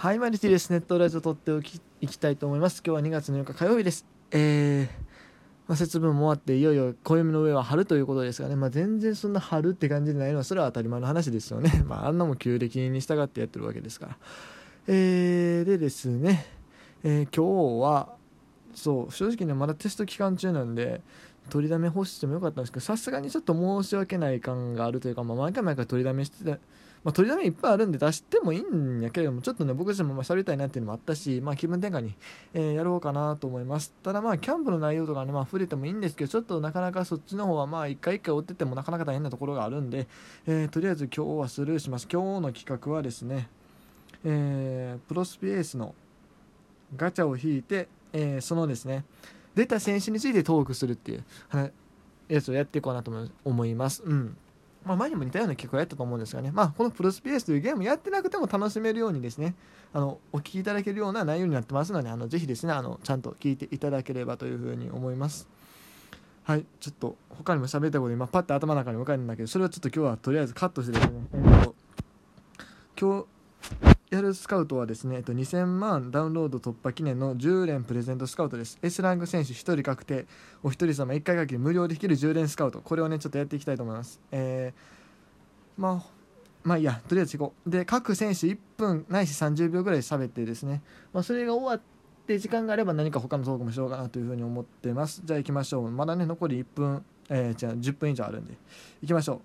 はい、マリティです。ネットラジオ撮っておきいきたいと思います。今日は2月の4日火曜日です。えー、まあ、節分も終わっていよいよ暦の上は春ということですがね、まあ、全然そんな春って感じでないのはそれは当たり前の話ですよね。まあ、あんなも旧暦に従ってやってるわけですから。えー、でですね、えー、今日はそう正直ねまだテスト期間中なんで取りだめ欲してもよかったんですけどさすがにちょっと申し訳ない感があるというか、まあ、毎回毎回取りだめしててまあ、取りだめいっぱいあるんで出してもいいんやけれども、ちょっとね、僕自身もまあ喋りたいなっていうのもあったし、まあ、気分転換に、えー、やろうかなと思います。ただまあ、キャンプの内容とかね、まあ、触れてもいいんですけど、ちょっとなかなかそっちの方はまあ、一回一回追っててもなかなか大変なところがあるんで、えー、とりあえず今日はスルーします。今日の企画はですね、えー、プロスピエースのガチャを引いて、えー、そのですね、出た選手についてトークするっていう、やつをやっていこうなと思います。うん。まあ、前にも似たような企画をやったと思うんですがね、まあ、このプロスピエースというゲームやってなくても楽しめるようにですね、あのお聞きいただけるような内容になってますので、あのぜひですねあの、ちゃんと聞いていただければというふうに思います。はい、ちょっと他にも喋ったこと今パッと頭の中に浮かんだんだけど、それはちょっと今日はとりあえずカットしてですね、えー、今日やるスカウトはですね、えっと、2000万ダウンロード突破記念の10連プレゼントスカウトです。S ランク選手1人確定、お一人様1回限り無料できる10連スカウト、これをね、ちょっとやっていきたいと思います。えーまあまあいいや。とりあえず行こう。で各選手1分ないし30秒ぐらい喋ってですね、まあ、それが終わって時間があれば何か他のトークもしようかなというふうに思ってます。じゃあ行きましょう。まだね残り1分。えー、じゃあ10分以上あるんで。行きましょう。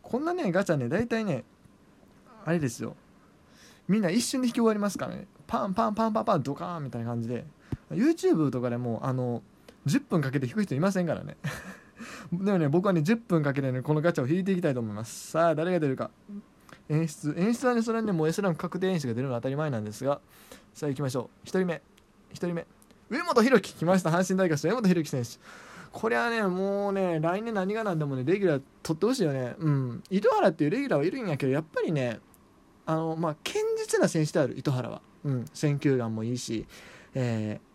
こんなねガチャね大体ねあれですよ。みんな一瞬で引き終わりますからね。パンパンパンパンパンドカーンみたいな感じで。YouTube とかでもあの10分かけて引く人いませんからね。でもね僕はね10分かけてねこのガチャを引いていきたいと思います。さあ誰が出るか。演出演出はねそれはねもう S ランク確定演出が出るのは当たり前なんですが。さあ行きましょう。1人目。1人目。上本弘樹。来ました。阪神大学上本弘樹選手。これはねもうね来年何が何でもねレギュラー取ってほしいよね。うん。糸原っていうレギュラーはいるんやけどやっぱりねあのまあ堅実な選手である糸原はうん選球眼もいいしえー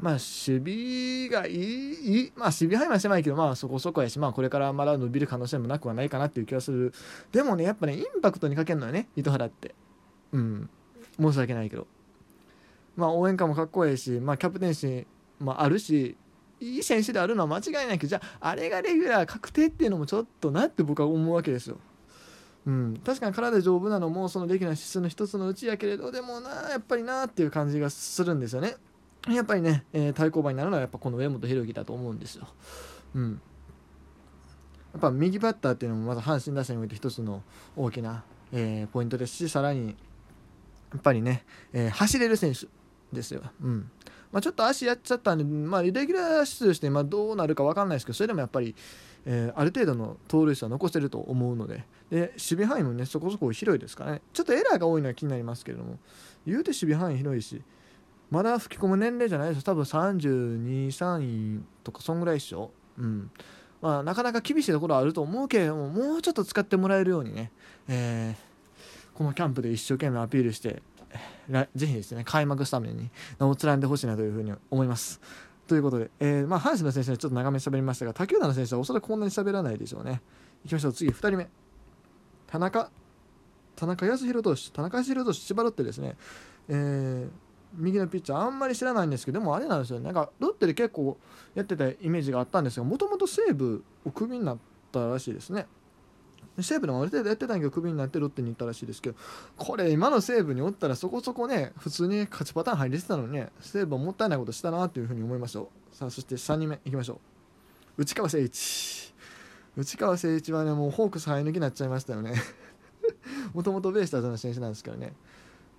まあ、守備がいい、まあ、守備範囲は狭いけど、まあ、そこそこやし、まあ、これからまだ伸びる可能性もなくはないかなっていう気がする。でもね、やっぱね、インパクトにかけるのよね、糸原って。うん。申し訳ないけど。まあ、応援歌もかっこいいし、まあ、キャプテンシーもあるし、いい選手であるのは間違いないけど、じゃあ、あれがレギュラー確定っていうのもちょっとなって僕は思うわけですよ。うん、確かに体丈夫なのもそのレギュラー指数の一つのうちやけれどでもなやっぱりなっていう感じがするんですよね。やっぱりね、えー、対抗馬になるのはやっぱこの上本裕樹だと思うんですよ。うん。やっぱ右バッターっていうのもまず阪神打線において一つの大きな、えー、ポイントですし、さらに、やっぱりね、えー、走れる選手ですよ。うん。まあ、ちょっと足やっちゃったんで、まあ、レギュラー出場して、まあ、どうなるか分かんないですけど、それでもやっぱり、えー、ある程度の盗塁数は残せると思うので、で守備範囲もね、そこそこ広いですからね、ちょっとエラーが多いのは気になりますけれども、言うて守備範囲広いし、まだ吹き込む年齢じゃないです多分32、3位とかそんぐらい一緒うん。まあなかなか厳しいところはあると思うけれどももうちょっと使ってもらえるようにね、えー、このキャンプで一生懸命アピールしてぜひですね開幕スタメンに名を連ねてほしいなというふうに思います。ということで、えー、まあ、阪神の選手はちょっと長めに喋りましたが他球団の選手はおそらくこんなに喋らないでしょうね。いきましょう。次2人目。田中。田中康弘投手。田中康弘投手千葉ロッテですね。えー右のピッチャーあんまり知らないんですけどでもあれなんですよね。なんかロッテで結構やってたイメージがあったんですがもともと西武をクビになったらしいですね。西武でもある程度やってたんけどクビになってロッテに行ったらしいですけどこれ今の西武におったらそこそこね普通に勝ちパターン入れてたのにね西武はもったいないことしたなというふうに思いましょう。さあそして3人目いきましょう。内川誠一。内川誠一はねもうホークス生え抜きになっちゃいましたよね。もともとベイスターズの選手なんですからね。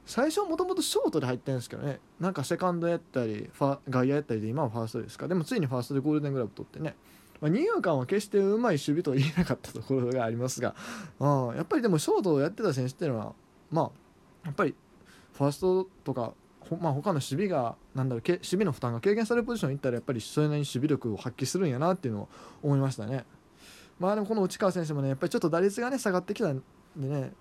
最初もともとショートで入ってるんですけどね。なんかセカンドやったりファ外野やったりで今はファーストですか。でもついにファーストでゴールデングラブ取ってね、まあ、二遊間は決してうまい守備と言えなかったところがありますがあやっぱりでもショートをやってた選手っていうのはまあやっぱりファーストとかまあ、他の守備がなんだろう守備の負担が軽減されるポジションに行ったらやっぱりそれなりに守備力を発揮するんやなっていうのを思いましたね。まあでもこの内川選手もねやっぱりちょっと打率がね下がってきたんでね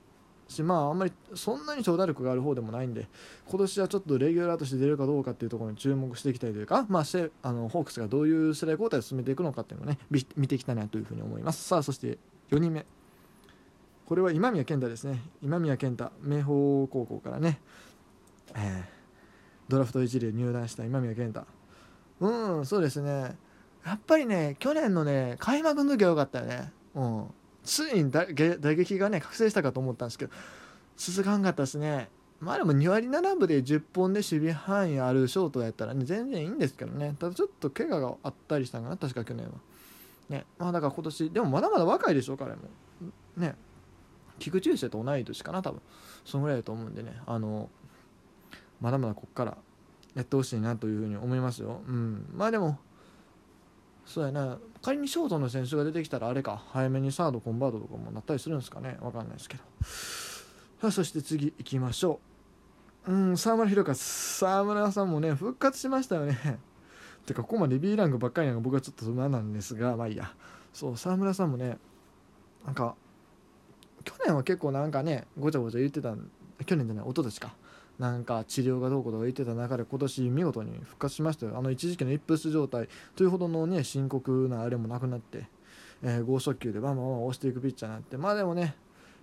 しまああんまりそんなに長打力がある方でもないんで今年はちょっとレギュラーとして出るかどうかっていうところに注目していきたいというか、まあ、あのホークスがどういう世代交代を進めていくのかっていうのをね見ていきたいなというふうに思います。さあそして4人目。これは今宮健太ですね。今宮健太明豊高校からね、えー、ドラフト1で入団した今宮健太。うんそうですね。やっぱりね去年のね開幕の時は良かったよね。うん。ついに打撃がね覚醒したかと思ったんですけど続かんかったですね。まあでも2割7分で10本で守備範囲あるショートやったらね全然いいんですけどね。ただちょっと怪我があったりしたんかな確か去年は。ね。まあだから今年でもまだまだ若いでしょ彼も。ね。菊池雄星と同い年かな多分。そのぐらいだと思うんでね。あのまだまだこっからやってほしいなというふうに思いますよ。うん。まあでもそうやな。仮にショートの選手が出てきたらあれか。早めにサードコンバートとかもなったりするんですかね。分かんないですけど。さあそして次行きましょう。うん沢村宏和。沢村さんもね復活しましたよね。てかここまで B ランクばっかりなのが僕はちょっと不満なんですが。まあいいや。そう沢村さんもねなんか去年は結構なんかねごちゃごちゃ言ってた去年じゃない一昨年か。なんか治療がどうこうとか言ってた中で今年見事に復活しましたよ。あの一時期のイップス状態というほどのね深刻なあれもなくなって、えー、剛速球でバンバン押していくピッチャーになって。まあでもね、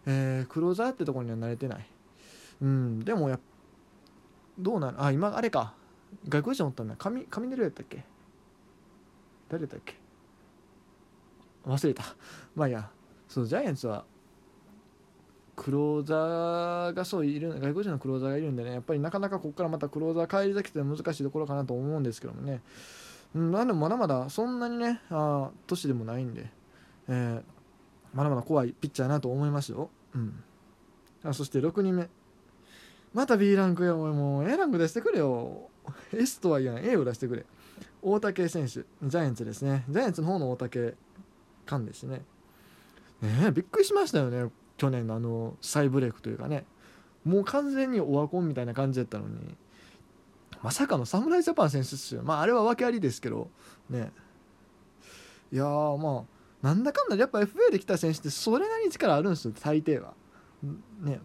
えー、クローザーってところには慣れてない。うんでもやどうなのあ今あれか。外国人おったんだ。上上出るやったっけ？誰だっけ？忘れた。まあいや。そうジャイアンツはクローザーがそういる外国人のクローザーがいるんでねやっぱりなかなかここからまたクローザー返り咲きって難しいところかなと思うんですけどもね、うん、なんでまだまだそんなにねあ年でもないんで、えー、まだまだ怖いピッチャーなと思いますよ、うん、あそして6人目。また B ランクよもう A ランク出してくれよ。S とは言わない。A を出してくれ。大竹選手。ジャイアンツですね。ジャイアンツの方の大竹勘ですね。ねびっくりしましたよね。去年のあの再ブレイクというかねもう完全にオワコンみたいな感じだったのにまさかの侍ジャパン選手ですよ。まああれは訳ありですけどね。いやまあなんだかんだやっぱ FA で来た選手ってそれなりに力あるんですよ大抵は。ね。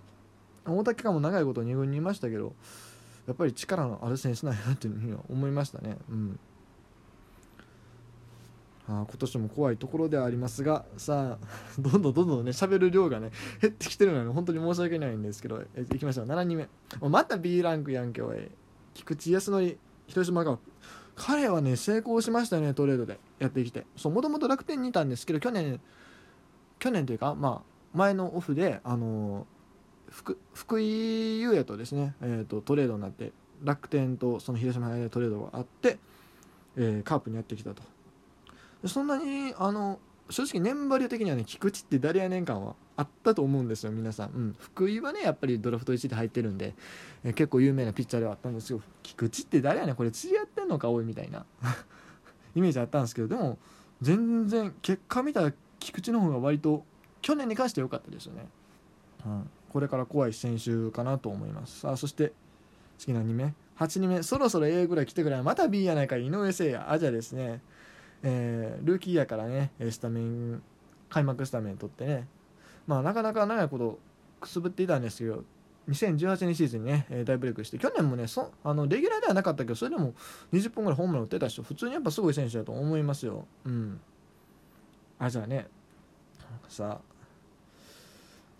大竹かも長いこと2軍にいましたけどやっぱり力のある選手なんやなっていうふうには思いましたね。うん。あ今年も怖いところではありますがさあ どんどんどんどんね喋る量がね減ってきてるので本当に申し訳ないんですけどえいきましょう。7人目。また B ランクやんけおい。菊池康則広島が彼はね成功しましたねトレードで。やってきて。そうもともと楽天にいたんですけど去年去年というかまあ前のオフであの福福井優也とですね、えーと、トレードになって楽天とその広島のでトレードがあって、えー、カープにやってきたと。そんなにあの正直年バリー的にはね菊池って誰やねん感はあったと思うんですよ皆さん、うん、福井はねやっぱりドラフト1で入ってるんで、え、結構有名なピッチャーではあったんですけど菊池って誰やねんこれ釣り合ってんのかおいみたいな。イメージあったんですけどでも全然結果見たら菊池の方が割と去年に関して良かったですよね、うん、これから怖い選手かなと思います。さあそして次何目。8人目。そろそろ A ぐらい来てくれまた B やないか井上誠也。アジャですね。えー、ルーキーやからねスタメン開幕スタメン取ってね。まあなかなか長いことくすぶっていたんですけど2018年シーズンにね、え大ブレイクして去年もねそあのレギュラーではなかったけどそれでも20本ぐらいホームラン打ってた人普通にやっぱすごい選手だと思いますよ。うん。あじゃあね。さあ。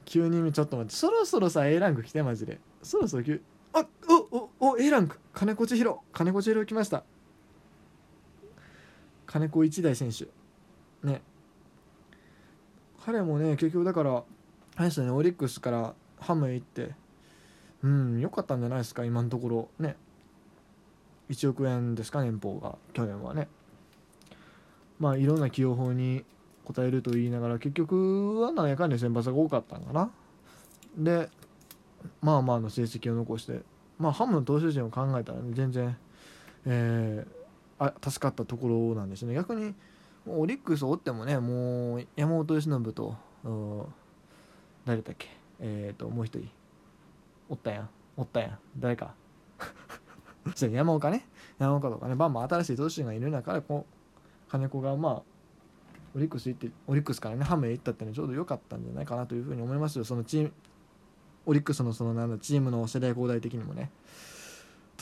9人目ちょっと待って。そろそろさ A ランク来てマジで。そろそろ9あおおお A ランク。金子千尋。金子千尋来ました。金子一大選手。ね。彼もね結局だからあれですねオリックスからハムへ行ってうん良かったんじゃないですか今のところ。ね。1億円ですか年俸が。去年はね。まあいろんな起用法に応えると言いながら結局は何やかんや先発が多かったんかな。でまあまあの成績を残してまあハムの投手陣を考えたら、ね、全然えーあ助かったところなんですね。逆にオリックスおってもねもう山本由伸と誰だっけ？えっ、ー、ともう一人。おったやん。おったやん。誰か。山岡ね。山岡とかね。バンバン新しい投手がいる中でこう金子がまあオリックス行ってオリックスからねハムへ行ったってのはちょうど良かったんじゃないかなというふうに思いますよ。そのチームオリックスのそのなんだチームの世代交代的にもね。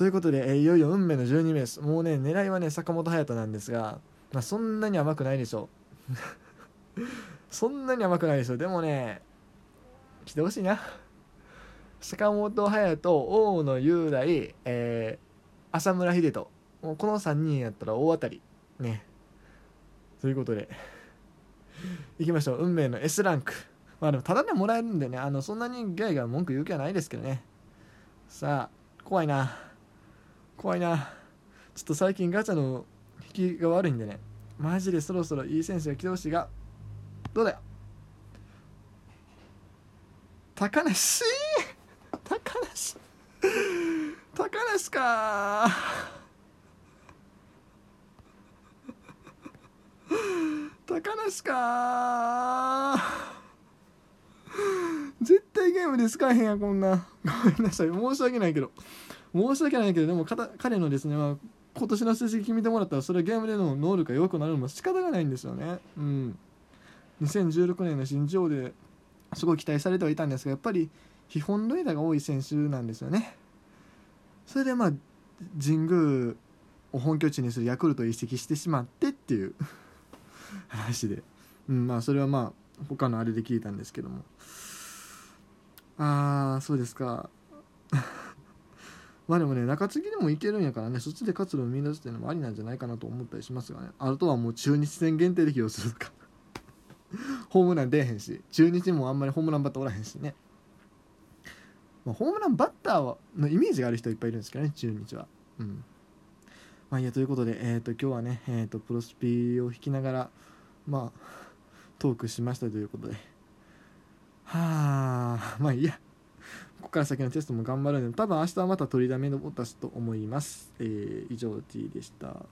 ということで、え、いよいよ運命の12名です。もうね、狙いはね、坂本勇人なんですが、まあ、そんなに甘くないでしょう。そんなに甘くないでしょう。でもね、来てほしいな。坂本勇人大野雄大、えー、浅村秀人。もうこの3人やったら大当たり。ね。ということでいきましょう。運命の S ランク。まあでもただでもらえるんでねあのそんなにガイが文句言う気はないですけどね。さあ怖いな。怖いな。ちょっと最近ガチャの引きが悪いんでね。マジでそろそろいい選手が来てほしいが。どうだよ。高梨？高梨？高梨か。高梨か。絶対ゲームで使えへんやこんな。ごめんなさい。申し訳ないけど。申し訳ないけどでも彼のですね、まあ、今年の成績決めてもらったらそれはゲームでの能力が良くなるのも仕方がないんですよね。うん。2016年の新庄ですごい期待されてはいたんですがやっぱり基本の枝が多い選手なんですよね。それでまあ神宮を本拠地にするヤクルトを移籍してしまってっていう 話で、うん、まあそれはまあ他のあれで聞いたんですけども。ああそうですか。まあでもね中継ぎでもいけるんやからねそっちで活路を見出すっていうのもありなんじゃないかなと思ったりしますがね。あとはもう中日戦限定で起用するとか。ホームラン出えへんし中日もあんまりホームランバッターおらへんしね、まあ、ホームランバッターのイメージがある人いっぱいいるんですけどね中日は。うん。まあいいやということで、えーと、今日はね、えーと、プロスピを弾きながらまあトークしましたということで。はあまあいいや。ここから先のテストも頑張るので多分明日はまた取りだめのボタスと思います、えー、以上 T でした。